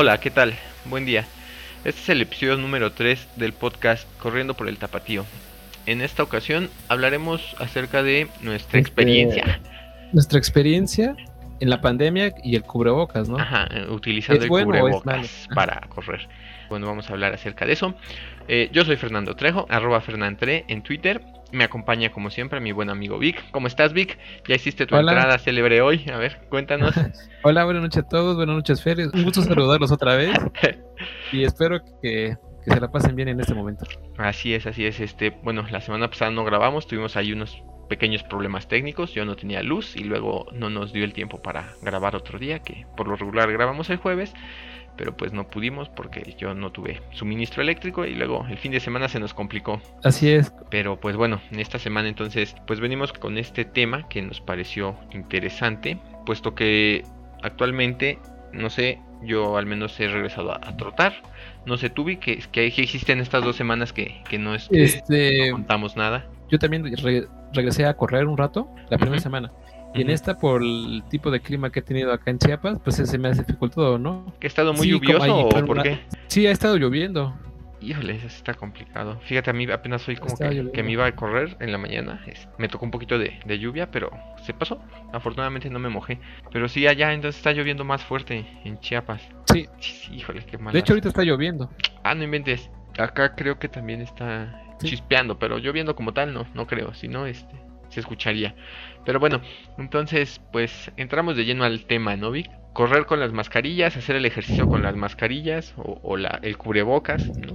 Hola, ¿qué tal? Buen día. Este es el episodio número 3 del podcast Corriendo por el Tapatío. En esta ocasión hablaremos acerca de nuestra Este, experiencia. Nuestra experiencia en la pandemia y el cubrebocas, ¿no? Ajá, utilizando ¿Es el bueno cubrebocas para correr. Bueno, vamos a hablar acerca de eso. Eh, yo soy Fernando Trejo, arroba Fernandtre en Twitter. Me acompaña como siempre mi buen amigo Vic. ¿Cómo estás, Vic? ¿Ya hiciste tu Hola. entrada célebre hoy? A ver, cuéntanos. Hola, buenas noches a todos, buenas noches, Fer. Un gusto saludarlos otra vez y espero que, que se la pasen bien en este momento. Así es, así es. Este, bueno, la semana pasada no grabamos, tuvimos ahí unos pequeños problemas técnicos. Yo no tenía luz y luego no nos dio el tiempo para grabar otro día, que por lo regular grabamos el jueves, pero pues no pudimos porque yo no tuve suministro eléctrico y luego el fin de semana se nos complicó. Así es, Pero pues bueno, en esta semana entonces pues venimos con este tema que nos pareció interesante, puesto que actualmente, no sé, yo al menos he regresado a, a trotar. No sé, tú vi que, que, existen estas dos semanas que, que no, es, este, no contamos nada. yo también re- regresé a correr un rato la primera semana. Y en esta, por el tipo de clima que he tenido acá en Chiapas, pues se me ha dificultado, ¿no? ¿Que ha estado muy Sí, lluvioso ahí o por una- qué? Sí, ha estado lloviendo. Híjole, eso está complicado. Fíjate, a mí apenas hoy como que, me iba a correr en la mañana. es- me tocó un poquito de, de lluvia, pero se pasó. Afortunadamente no me mojé. Pero sí, allá entonces está lloviendo más fuerte en Chiapas. Sí, Sí, Híjole, qué mal. de hecho ahorita está lloviendo. Ah, no inventes. Acá creo que también está Sí. chispeando, pero lloviendo como tal no, no creo. Si no, este, se escucharía. Pero bueno, entonces, pues entramos de lleno al tema, ¿no, Vic? Correr con las mascarillas, hacer el ejercicio con las mascarillas, o, o la, el cubrebocas, ¿no?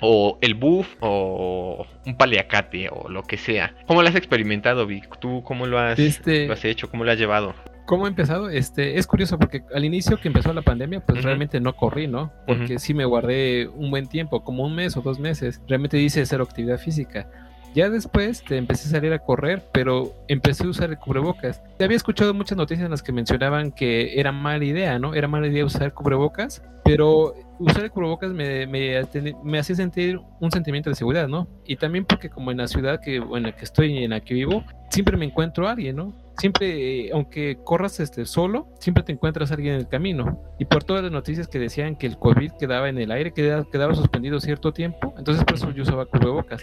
O el buff, o un paliacate, o lo que sea. ¿Cómo lo has experimentado, Vic? ¿Tú cómo lo has, Este- lo has hecho? ¿Cómo lo has llevado? ¿Cómo ha empezado? Este, es curioso porque al inicio que empezó la pandemia, pues realmente no corrí, ¿no? Porque sí me guardé un buen tiempo, como un mes o dos meses. Realmente hice cero actividad física. Ya después te empecé a salir a correr, pero empecé a usar el cubrebocas. Te había escuchado muchas noticias en las que mencionaban que era mala idea, ¿no? Era mala idea usar cubrebocas, pero usar el cubrebocas me, me, me hacía sentir un sentimiento de seguridad, ¿no? Y también porque como en la ciudad que, en la que estoy y en la que vivo, siempre me encuentro a alguien, ¿no? Siempre, aunque corras este, solo, siempre te encuentras a alguien en el camino. Y por todas las noticias que decían que el COVID quedaba en el aire, quedaba, quedaba suspendido cierto tiempo, entonces por eso yo usaba cubrebocas.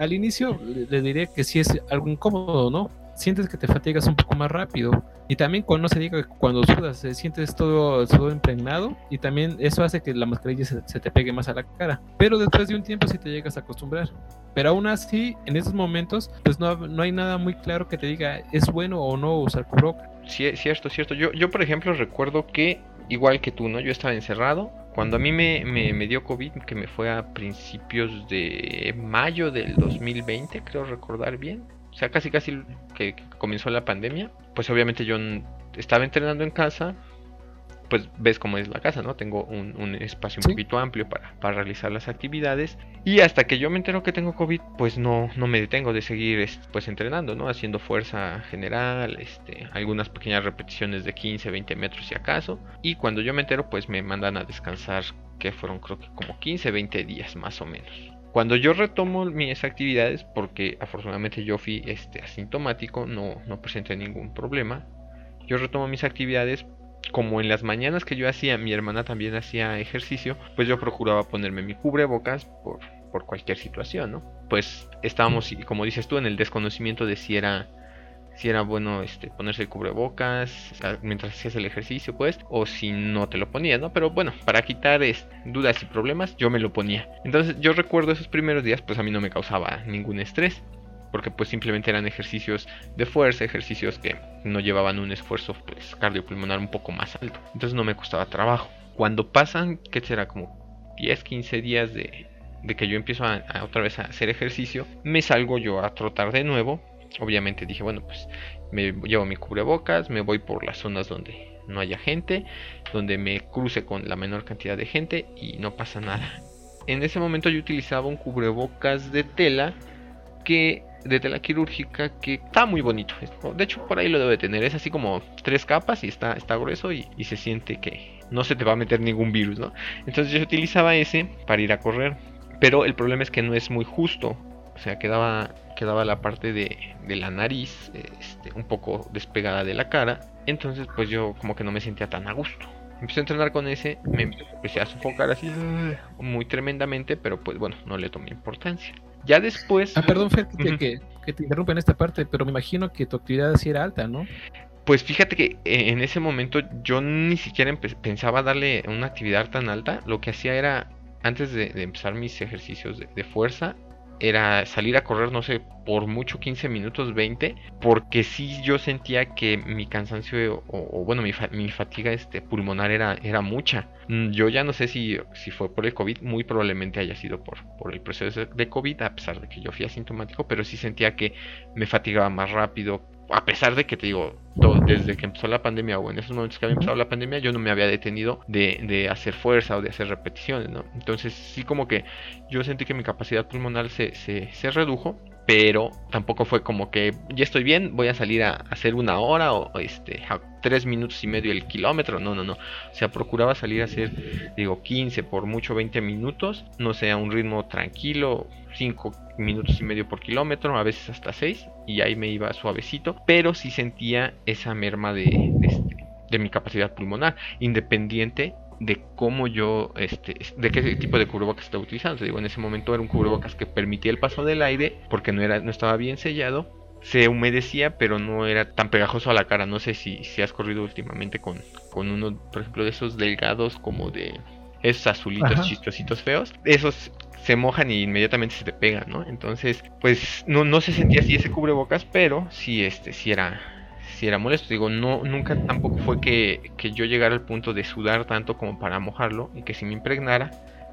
Al inicio le, diría que sí es algo incómodo, ¿no? Sientes que te fatigas un poco más rápido. Y también cuando se diga que cuando sudas, eh, sientes todo impregnado. Y también eso hace que la mascarilla se, se te pegue más a la cara. Pero después de un tiempo sí te llegas a acostumbrar. Pero aún así, en esos momentos, pues no, no hay nada muy claro que te diga es bueno o no usar cubrebocas. Sí, cierto, cierto. Yo, yo, por ejemplo, recuerdo que, igual que tú, ¿no? Yo estaba encerrado. Cuando a mí me, me, dio COVID, que me fue a principios de mayo del 2020, creo recordar bien. O sea, casi casi que, comenzó la pandemia. Pues obviamente yo estaba entrenando en casa. Pues ves cómo es la casa, ¿no? Tengo un, un espacio un Sí. poquito amplio para, para realizar las actividades. Y hasta que yo me entero que tengo COVID, pues no, no me detengo de seguir es- pues entrenando, ¿no? Haciendo fuerza general, este, algunas pequeñas repeticiones de 15, 20 metros si acaso. Y cuando yo me entero, pues me mandan a descansar, que fueron creo que como 15, 20 días más o menos. Cuando yo retomo mis actividades, porque afortunadamente yo fui este, asintomático, no, no presenté ningún problema, yo retomo mis actividades como en las mañanas que yo hacía, mi hermana también hacía ejercicio, pues yo procuraba ponerme mi cubrebocas por, por cualquier situación, ¿no? Pues estábamos, como dices tú, en el desconocimiento de si era, si era bueno este, ponerse el cubrebocas mientras hacías el ejercicio, pues, o si no te lo ponías, ¿no? Pero bueno, para quitar es, dudas y problemas, yo me lo ponía. Entonces yo recuerdo esos primeros días, pues a mí no me causaba ningún estrés porque pues simplemente eran ejercicios de fuerza, ejercicios que no llevaban un esfuerzo pues cardiopulmonar un poco más alto. Entonces no me costaba trabajo. Cuando pasan, ¿qué será? Como 10, 15 días de, de que yo empiezo a, otra vez a hacer ejercicio, me salgo yo a trotar de nuevo. Obviamente dije, bueno, pues me llevo mi cubrebocas, me voy por las zonas donde no haya gente, donde me cruce con la menor cantidad de gente y no pasa nada. En ese momento yo utilizaba un cubrebocas de tela que de tela quirúrgica que está muy bonito. De hecho, por ahí lo debe tener. Es así como tres capas y está, está grueso y, y se siente que no se te va a meter ningún virus, ¿no? Entonces yo utilizaba ese para ir a correr. Pero el problema es que no es muy justo. O sea, quedaba, quedaba la parte de, de la nariz este, un poco despegada de la cara. Entonces, pues yo como que no me sentía tan a gusto. empecé a entrenar con ese, me empecé a sofocar así muy tremendamente, pero pues bueno, no le tomé importancia. Ya después... Ah, perdón, Fer, que, te interrumpa en esta parte, pero me imagino que tu actividad sí era alta, ¿no? Pues fíjate que eh, en ese momento yo ni siquiera pensaba darle una actividad tan alta. Lo que hacía era, antes de, empezar mis ejercicios de, fuerza, era salir a correr, no sé, por mucho 15 minutos, 20, porque sí yo sentía que mi cansancio o, bueno, mi, fatiga este, pulmonar era, era mucha. Mm, yo ya no sé si, si fue por el COVID, muy probablemente haya sido por, por el proceso de COVID, a pesar de que yo fui asintomático, pero sí sentía que me fatigaba más rápido, a pesar de que te digo, desde que empezó la pandemia o en esos momentos que había empezado la pandemia, yo no me había detenido de, hacer fuerza o de hacer repeticiones, ¿no? Entonces sí como que yo sentí que mi capacidad pulmonar se, se, redujo, pero tampoco fue como que ya estoy bien, voy a salir a hacer una hora o este a tres minutos y medio el kilómetro, no, no, no, o sea, procuraba salir a hacer, digo, 15 por mucho 20 minutos, no sé, a un ritmo tranquilo, 5 minutos y medio por kilómetro, a veces hasta 6, y ahí me iba suavecito, pero sí sentía esa merma de, este, de, mi capacidad pulmonar, independiente de cómo yo, este, de qué tipo de cubrebocas estaba utilizando. digo, en ese momento era un cubrebocas que permitía el paso del aire porque no, era, no estaba bien sellado. Se humedecía, pero no era tan pegajoso a la cara. No sé si, si has corrido últimamente con, con uno, por ejemplo, de esos delgados como de esos azulitos chistositos feos. Esos se mojan y inmediatamente se te pegan, ¿no? Entonces, pues no, no se sentía así ese cubrebocas, pero sí, este, sí era, sí era molesto. Digo, no, nunca tampoco fue que, que yo llegara al punto de sudar tanto como para mojarlo y que se me impregnara,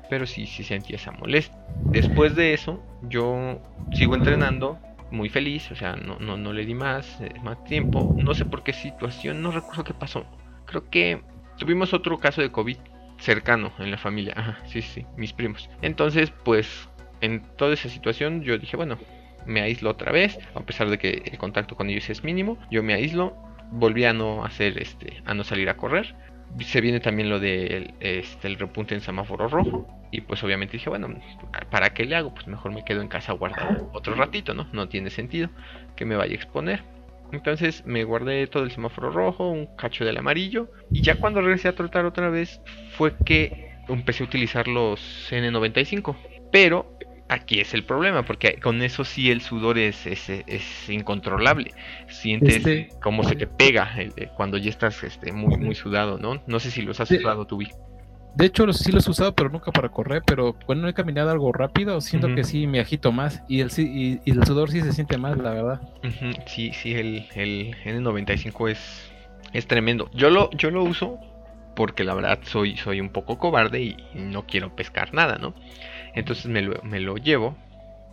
pero sí, sí sentía esa molestia. Después de eso, yo sigo entrenando muy feliz, o sea, no, no, no le di más, eh, más tiempo. No sé por qué situación, no recuerdo qué pasó. Creo que tuvimos otro caso de COVID cercano en la familia. Ajá, sí, sí, mis primos. Entonces, pues, en toda esa situación yo dije, bueno, me aíslo otra vez, a pesar de que el contacto con ellos es mínimo, yo me aíslo, volví a no hacer este, a no salir a correr. Se viene también lo del de este, el repunte en semáforo rojo. Y pues obviamente dije, bueno, ¿para qué le hago? Pues mejor me quedo en casa guardado otro ratito, ¿no? No tiene sentido que me vaya a exponer. Entonces me guardé todo el semáforo rojo, un cacho del amarillo. Y ya cuando regresé a trotar otra vez fue que empecé a utilizar los N95. Pero aquí es el problema, porque con eso sí el sudor es, es, incontrolable. Sientes este, cómo se te pega cuando ya estás este, muy, muy sudado, ¿no? No sé si los has sudado tú, de hecho, sí los he usado, pero nunca para correr. Pero cuando he caminado algo rápido, siento que sí me agito más. Y el, y, el sudor sí se siente más, la verdad. Sí, sí, el, el N95 es, es tremendo. Yo lo, yo lo uso porque la verdad soy, soy un poco cobarde y no quiero pescar nada, ¿no? Entonces me lo, me lo llevo.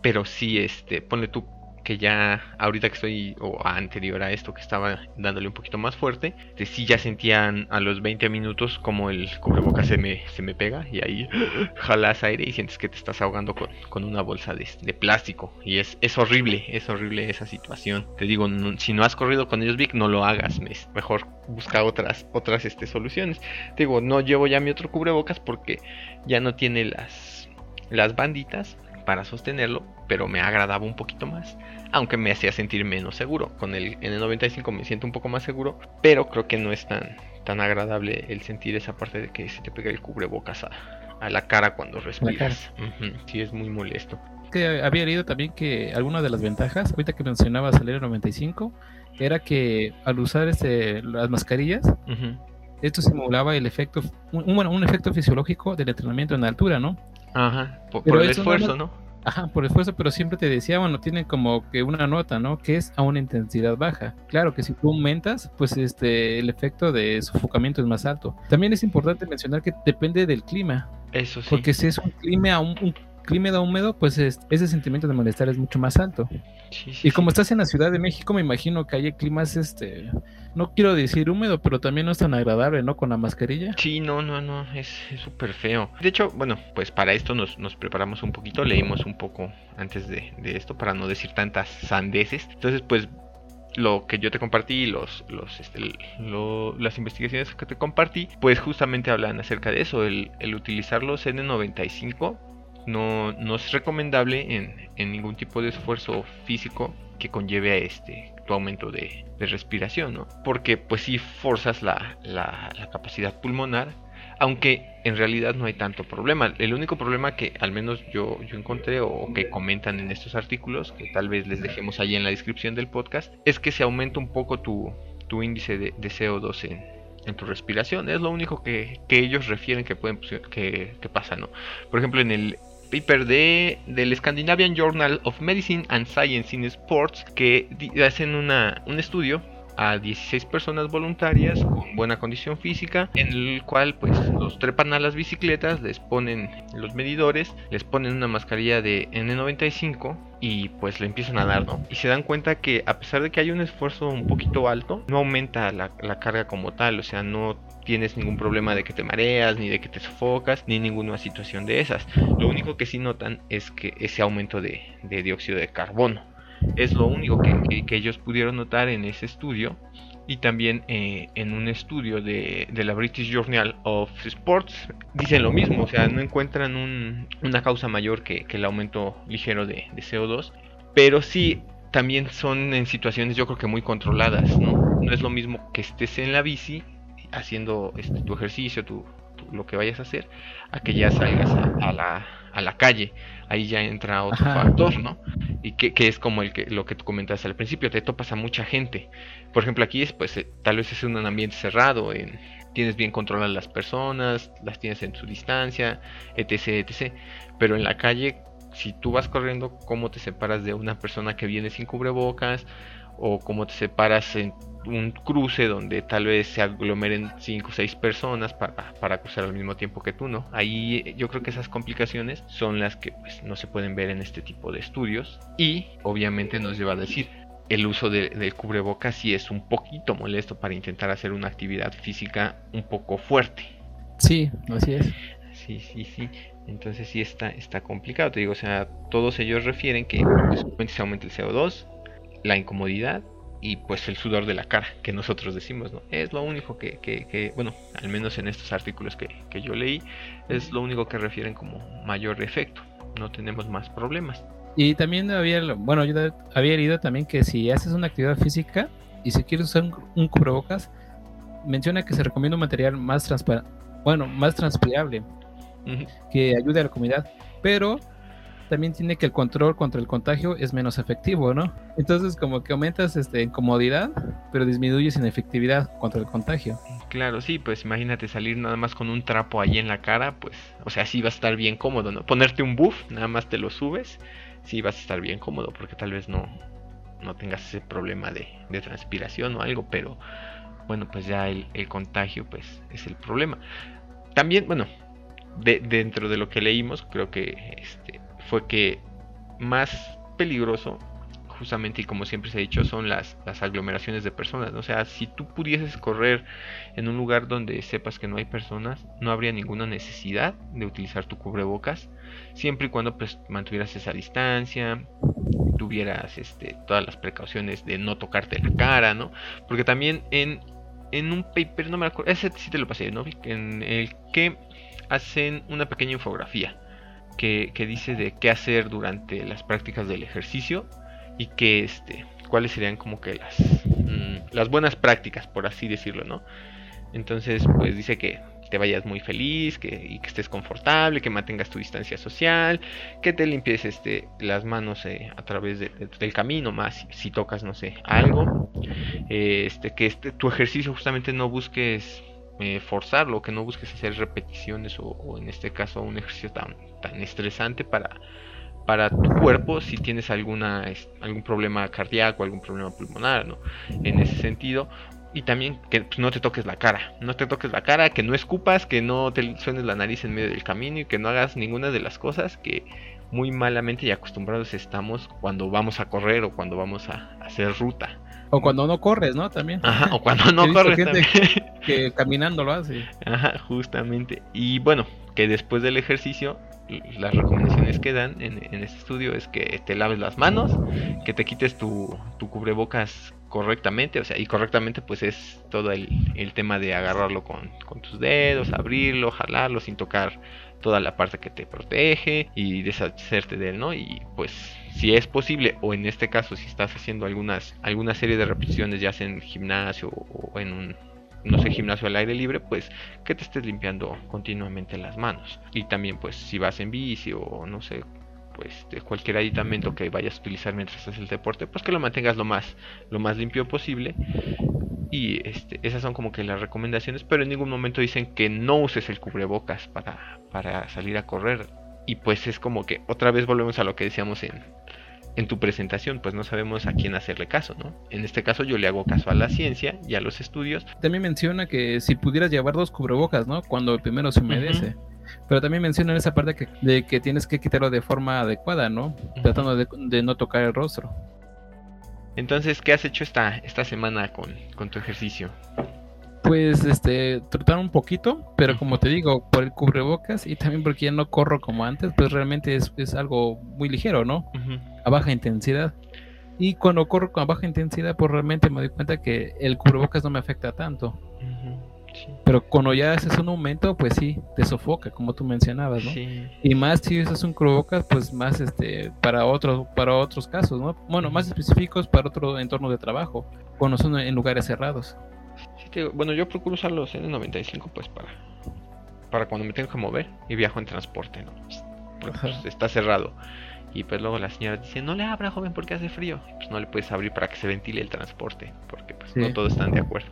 Pero sí, este, ponle tú que ya ahorita que estoy, o anterior a esto que estaba dándole un poquito más fuerte, de sí ya sentían a los 20 minutos como el cubrebocas se me, se me pega y ahí jalas aire y sientes que te estás ahogando con, una bolsa de, plástico. Y es, es horrible, es horrible esa situación. Te digo, si no has corrido con ellos, Vic, no lo hagas, mejor busca otras, otras este, soluciones. Te digo, no llevo ya mi otro cubrebocas porque ya no tiene las, las banditas para sostenerlo, pero me agradaba un poquito más aunque me hacía sentir menos seguro. Con el N95 me siento un poco más seguro, pero creo que no es tan, tan agradable el sentir esa parte de que se te pega el cubrebocas a, la cara cuando respiras. Sí, es muy molesto. Que había leído también que alguna de las ventajas, ahorita que mencionabas el N95, era que al usar este, las mascarillas, esto simulaba el efecto, un, bueno, un efecto fisiológico del entrenamiento en altura, ¿no? Ajá, por, el esfuerzo, ¿no? Ajá, por esfuerzo, pero siempre te decía, bueno, tiene como que una nota, ¿no? Que es a una intensidad baja. Claro que si tú aumentas, pues este, el efecto de sofocamiento es más alto. También es importante mencionar que depende del clima. Eso sí. Porque si es un clima, un, un clima húmedo, pues ese sentimiento de malestar es mucho más alto. y como estás en la Ciudad de México, me imagino que hay climas, este, no quiero decir húmedo, pero también no es tan agradable, ¿no? Con la mascarilla. Sí, no, no, no, es súper feo. De hecho, bueno, pues para esto nos, nos, preparamos un poquito, leímos un poco antes de, esto para no decir tantas sandeces. Entonces, pues lo que yo te compartí, los, los, este, las investigaciones que te compartí, pues justamente hablan acerca de eso, el, el utilizar los N95 no, es recomendable en, ningún tipo de esfuerzo físico que conlleve a este tu aumento de, respiración, ¿no? Porque pues sí forzas la, la, capacidad pulmonar, aunque en realidad no hay tanto problema. El único problema que al menos yo, yo encontré o que comentan en estos artículos, que tal vez les dejemos ahí en la descripción del podcast, es que se aumenta un poco tu, tu índice de, CO2 en, en tu respiración. Es lo único que, que ellos refieren que, pueden, que, que, pasa, ¿no? Por ejemplo, en el paper de, del Scandinavian Journal of Medicine and Science in Sports que hacen una, un estudio a 16 personas voluntarias con buena condición física, en el cual pues los trepan a las bicicletas, les ponen los medidores, les ponen una mascarilla de N95 y pues le empiezan a dar, ¿no? Y se dan cuenta que a pesar de que hay un esfuerzo un poquito alto, no aumenta la, carga como tal, o sea, no tienes ningún problema de que te mareas, ni de que te sofocas, ni ninguna situación de esas. Lo único que sí notan es que ese aumento de dióxido de carbono es lo único que, ellos pudieron notar en ese estudio. Y también eh, en un estudio de, la British Journal of Sports dicen lo mismo, o sea, no encuentran una causa mayor que, el aumento ligero de, CO2, pero sí también son en situaciones yo creo que muy controladas, ¿no? No es lo mismo que estés en la bici haciendo este, tu ejercicio, tu, lo que vayas a hacer, a que ya salgas a, la, a la calle. Ahí ya entra otro factor, ¿no? Y que, es como el que, lo que tú comentaste al principio, te topas a mucha gente. Por ejemplo, aquí es, pues, eh, tal vez es un ambiente cerrado, en, tienes bien controladas las personas, las tienes en su distancia, etc, etc. Pero en la calle, si tú vas corriendo, ¿cómo te separas de una persona que viene sin cubrebocas? O cómo te separas en un cruce donde tal vez se aglomeren 5 o 6 personas para, para, cruzar al mismo tiempo que tú, ¿no? Ahí yo creo que esas complicaciones son las que pues, no se pueden ver en este tipo de estudios y obviamente nos lleva a decir el uso del cubrebocas sí es un poquito molesto para intentar hacer una actividad física un poco fuerte. Sí, así es. Sí, sí, sí. Entonces sí está, está complicado. Te digo, o sea, todos ellos refieren que pues, se aumenta el CO2, la incomodidad y pues el sudor de la cara que nosotros decimos, ¿no? Es lo único que, que, bueno, al menos en estos artículos que, que, yo leí, es lo único que refieren como mayor efecto. No tenemos más problemas. Y también había, bueno, yo había leído también que si haces una actividad física y si quieres usar un, cubrebocas, menciona que se recomienda un material más transparente, bueno, más transpirable, que ayude a la comunidad, pero también tiene que el control contra el contagio es menos efectivo, ¿no? Entonces como que aumentas este, en comodidad, pero disminuyes en efectividad contra el contagio. Claro, sí, pues imagínate salir nada más con un trapo ahí en la cara, pues, o sea, sí va a estar bien cómodo, ¿no? Ponerte un buff, nada más te lo subes, sí vas a estar bien cómodo, porque tal vez no, no tengas ese problema de, de transpiración o algo, pero bueno, pues ya el, el contagio, pues, es el problema. También, bueno, de, dentro de lo que leímos, creo que este, fue que más peligroso, justamente y como siempre se ha dicho, son las, las aglomeraciones de personas. O sea, si tú pudieses correr en un lugar donde sepas que no hay personas, no habría ninguna necesidad de utilizar tu cubrebocas, siempre y cuando pues mantuvieras esa distancia, tuvieras este, todas las precauciones de no tocarte la cara, ¿no? Porque también en, en un paper, no me acuerdo, ese sí te lo pasé, ¿no? En el que hacen una pequeña infografía que, dice de qué hacer durante las prácticas del ejercicio y que este cuáles serían como que las mm, las buenas prácticas por así decirlo no entonces pues dice que te vayas muy feliz que, y que estés confortable que mantengas tu distancia social que te limpies este las manos eh, a través del camino más si, tocas no sé algo. Este que este, tu ejercicio justamente no busques eh, forzarlo, que no busques hacer repeticiones o, en este caso un ejercicio tan, tan estresante para, para tu cuerpo si tienes alguna, algún problema cardíaco, algún problema pulmonar, ¿no? En ese sentido. Y también que pues, no te toques la cara, no te toques la cara, que no escupas, que no te suenes la nariz en medio del camino y que no hagas ninguna de las cosas que muy malamente y acostumbrados estamos cuando vamos a correr o cuando vamos a hacer ruta. O cuando no corres, ¿no? También. Ajá, o cuando no corres también. Que, caminando lo hace. Ajá, justamente. Y bueno, que después del ejercicio, las recomendaciones que dan en, este estudio es que te laves las manos, que te quites tu, tu cubrebocas correctamente, o sea, y correctamente pues es todo el, el tema de agarrarlo con, con, tus dedos, abrirlo, jalarlo sin tocar toda la parte que te protege y deshacerte de él, ¿no? Y pues si es posible, o en este caso si estás haciendo algunas, alguna serie de repeticiones, ya sea en gimnasio o en un no sé, gimnasio al aire libre, pues que te estés limpiando continuamente las manos. Y también pues si vas en bici o no sé, pues de cualquier aditamento que vayas a utilizar mientras haces el deporte, pues que lo mantengas lo más, lo más limpio posible. Y este, esas son como que las recomendaciones, pero en ningún momento dicen que no uses el cubrebocas para, para salir a correr. Y pues es como que otra vez volvemos a lo que decíamos en, en tu presentación, pues no sabemos a quién hacerle caso, ¿no? En este caso yo le hago caso a la ciencia y a los estudios. También menciona que si pudieras llevar dos cubrebocas, ¿no? Cuando el primero se humedece. Pero también menciona en esa parte que, de que tienes que quitarlo de forma adecuada, ¿no? Tratando de, no tocar el rostro. Entonces, ¿qué has hecho esta, esta semana con, con tu ejercicio? Pues este, tratar un poquito, pero como te digo, por el cubrebocas y también porque ya no corro como antes, pues realmente es, es algo muy ligero, ¿no? A baja intensidad. Y cuando corro con baja intensidad, pues realmente me doy cuenta que el cubrebocas no me afecta tanto. Pero cuando ya haces un aumento, pues sí, te sofoca, como tú mencionabas, ¿no? Y más si usas un cubrebocas, pues más este para otros para otros casos, ¿no? Bueno, más específicos para otro entorno de trabajo, cuando son en lugares cerrados bueno, yo procuro usar los N95 pues para, para cuando me tengo que mover y viajo en transporte, ¿no? Pues, está cerrado. Y pues luego la señora dice, no le abra joven porque hace frío. Pues no le puedes abrir para que se ventile el transporte, porque pues no todos están de acuerdo.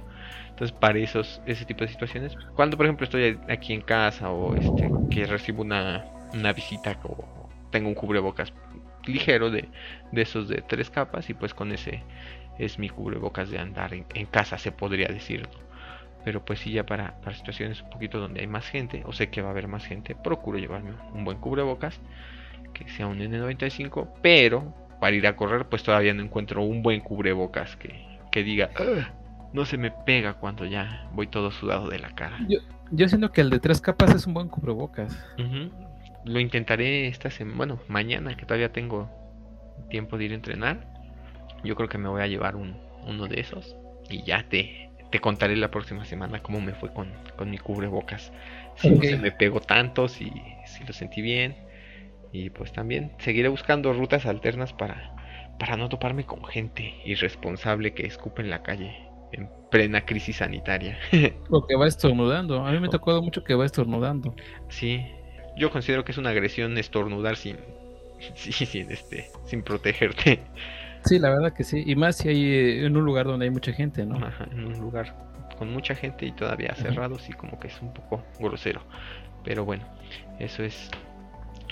Entonces para esos, ese tipo de situaciones, cuando por ejemplo estoy aquí en casa o este que recibo una, una visita o tengo un cubrebocas ligero de, de esos de tres capas y pues con ese es mi cubrebocas de andar en, casa, se podría decir. Pero pues sí, ya para, para, situaciones un poquito donde hay más gente, o sé que va a haber más gente, procuro llevarme un buen cubrebocas, que sea un N95, pero para ir a correr pues todavía no encuentro un buen cubrebocas que, que diga, no se me pega cuando ya voy todo sudado de la cara. Yo, yo siento que el de tres capas es un buen cubrebocas. Lo intentaré esta semana, bueno, mañana que todavía tengo tiempo de ir a entrenar yo creo que me voy a llevar un, uno de esos y ya te, te contaré la próxima semana cómo me fue con, con mi cubrebocas. Si no se me pegó tanto, si, si lo sentí bien. Y pues también seguiré buscando rutas alternas para, para no toparme con gente irresponsable que escupe en la calle en plena crisis sanitaria. o que va estornudando. A mí me tocado mucho que va estornudando. Sí, yo considero que es una agresión estornudar sin, sin, este, sin protegerte. Sí, la verdad que sí. Y más si hay eh, en un lugar donde hay mucha gente, ¿no? en un lugar con mucha gente y todavía cerrado, sí, como que es un poco grosero. Pero bueno, eso es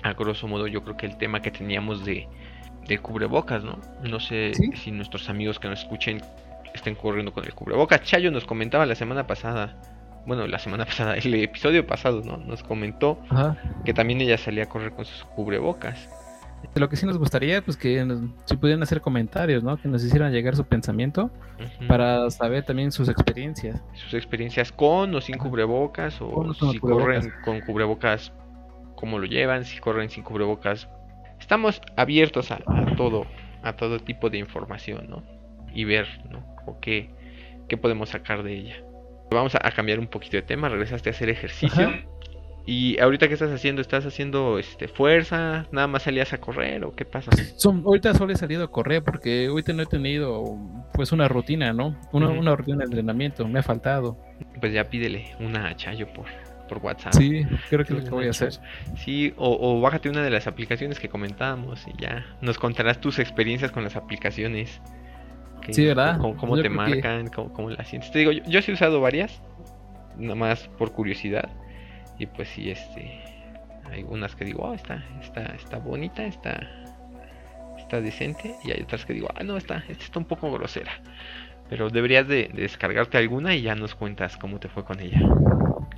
a grosso modo yo creo que el tema que teníamos de, de cubrebocas, ¿no? No sé si nuestros amigos que nos escuchen estén corriendo con el cubrebocas. Chayo nos comentaba la semana pasada, bueno, la semana pasada, el episodio pasado, ¿no? Nos comentó que también ella salía a correr con sus cubrebocas. Lo que sí nos gustaría, pues que si pudieran hacer comentarios, ¿no? Que nos hicieran llegar su pensamiento para saber también sus experiencias. Sus experiencias con o sin cubrebocas, o si corren con cubrebocas, cómo lo llevan, si corren sin cubrebocas. Estamos abiertos a, todo, a todo tipo de información, ¿no? Y ver, ¿no? O qué, qué podemos sacar de ella. Vamos a, cambiar un poquito de tema. Regresaste a hacer ejercicio. Y ahorita qué estás haciendo? ¿Estás haciendo este fuerza? ¿Nada más salías a correr o qué pasa? Son, ahorita solo he salido a correr porque ahorita no he tenido pues una rutina, ¿no? Una, una rutina de entrenamiento, me ha faltado. Pues ya pídele una chayo por, por WhatsApp. Sí, creo que es lo que voy a hacer. Sí, o, o, bájate una de las aplicaciones que comentábamos y ya nos contarás tus experiencias con las aplicaciones. sí, ¿verdad? Cómo, te marcan, cómo, las sientes. Te digo, yo, yo sí he usado varias, nada más por curiosidad y pues sí, este. Hay unas que digo, oh, está, está, está bonita, está, está decente. Y hay otras que digo, ah, no, está, esta está un poco grosera. Pero deberías de, descargarte alguna y ya nos cuentas cómo te fue con ella.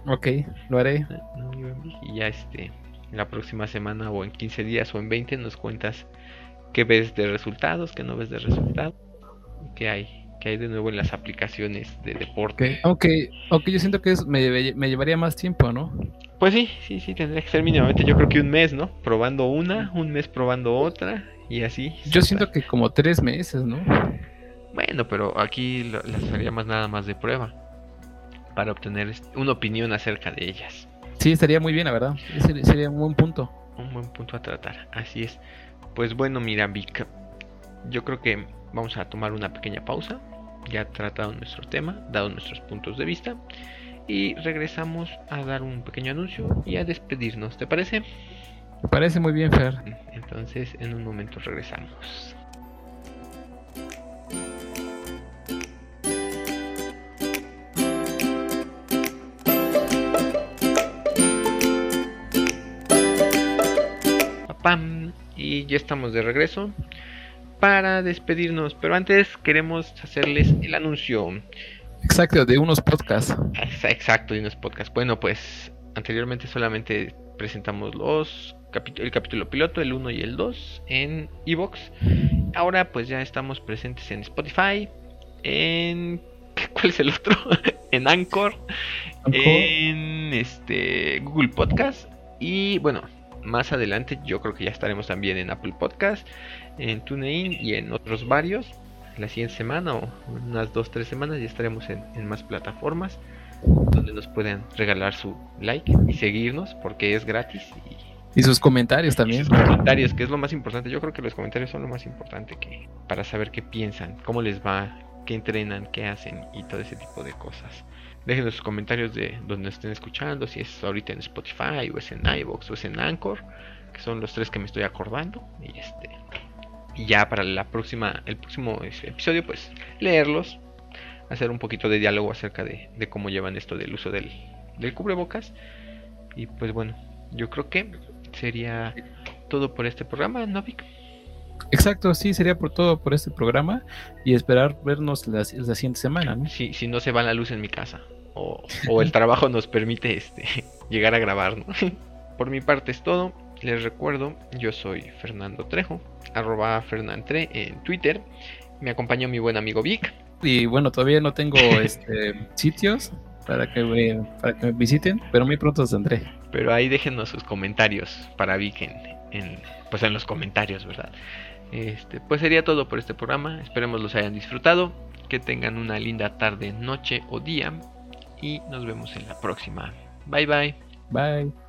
Ok, lo haré. Y ya este, la próxima semana o en 15 días o en 20 nos cuentas qué ves de resultados, qué no ves de resultados, qué hay que hay de nuevo en las aplicaciones de deporte. Aunque, aunque yo siento que es, me, me, llevaría más tiempo, ¿no? Pues sí, sí, sí, tendría que ser mínimamente yo creo que un mes, ¿no? Probando una, un mes probando otra y así. Yo siento que como tres meses, ¿no? Bueno, pero aquí las haría más nada más de prueba para obtener una opinión acerca de ellas. Sí, estaría muy bien, la verdad. sería un buen punto. Un buen punto a tratar, así es. Pues bueno, mira, Vic, yo creo que vamos a tomar una pequeña pausa. Ya tratado nuestro tema, dado nuestros puntos de vista. Y regresamos a dar un pequeño anuncio y a despedirnos, ¿te parece? Me parece muy bien, Fer. Entonces, en un momento regresamos. ¡Pam! Y ya estamos de regreso para despedirnos. Pero antes queremos hacerles el anuncio. Exacto, de unos podcasts. Exacto, de unos podcasts. Bueno, pues anteriormente solamente presentamos los el capítulo piloto, el 1 y el 2 en Evox. Ahora pues ya estamos presentes en Spotify, en ¿cuál es el otro? en Anchor, en este Google Podcast y bueno, más adelante yo creo que ya estaremos también en Apple Podcast, en TuneIn y en otros varios. La siguiente semana o unas 2-3 semanas ya estaremos en, en más plataformas donde nos pueden regalar su like y seguirnos porque es gratis y y sus comentarios también. sus comentarios, que es lo más importante. Yo creo que los comentarios son lo más importante que para saber qué piensan, cómo les va, qué entrenan, qué hacen y todo ese tipo de cosas. Dejen sus comentarios de donde estén escuchando, si es ahorita en Spotify o es en iVoox o es en Anchor, que son los tres que me estoy acordando. Y este y ya para la próxima el próximo episodio pues leerlos, hacer un poquito de diálogo acerca de, de cómo llevan esto del uso del, del cubrebocas. Y pues bueno, yo creo que sería todo por este programa, Novik. Exacto, sí, sería por todo por este programa y esperar vernos la, siguiente semana. ¿no? Si, si no se va la luz en mi casa o, o el trabajo nos permite este, llegar a grabar. ¿no? por mi parte es todo. Les recuerdo, yo soy Fernando Trejo, arroba Fernantre en Twitter. Me acompañó mi buen amigo Vic. Y bueno, todavía no tengo este, sitios, para que me, para que me visiten, pero muy pronto tendré. Pero ahí déjenos sus comentarios para Vic en, pues en los comentarios, ¿verdad? Este, pues sería todo por este programa. Esperemos los hayan disfrutado. Que tengan una linda tarde, noche o día. Y nos vemos en la próxima. Bye bye. Bye.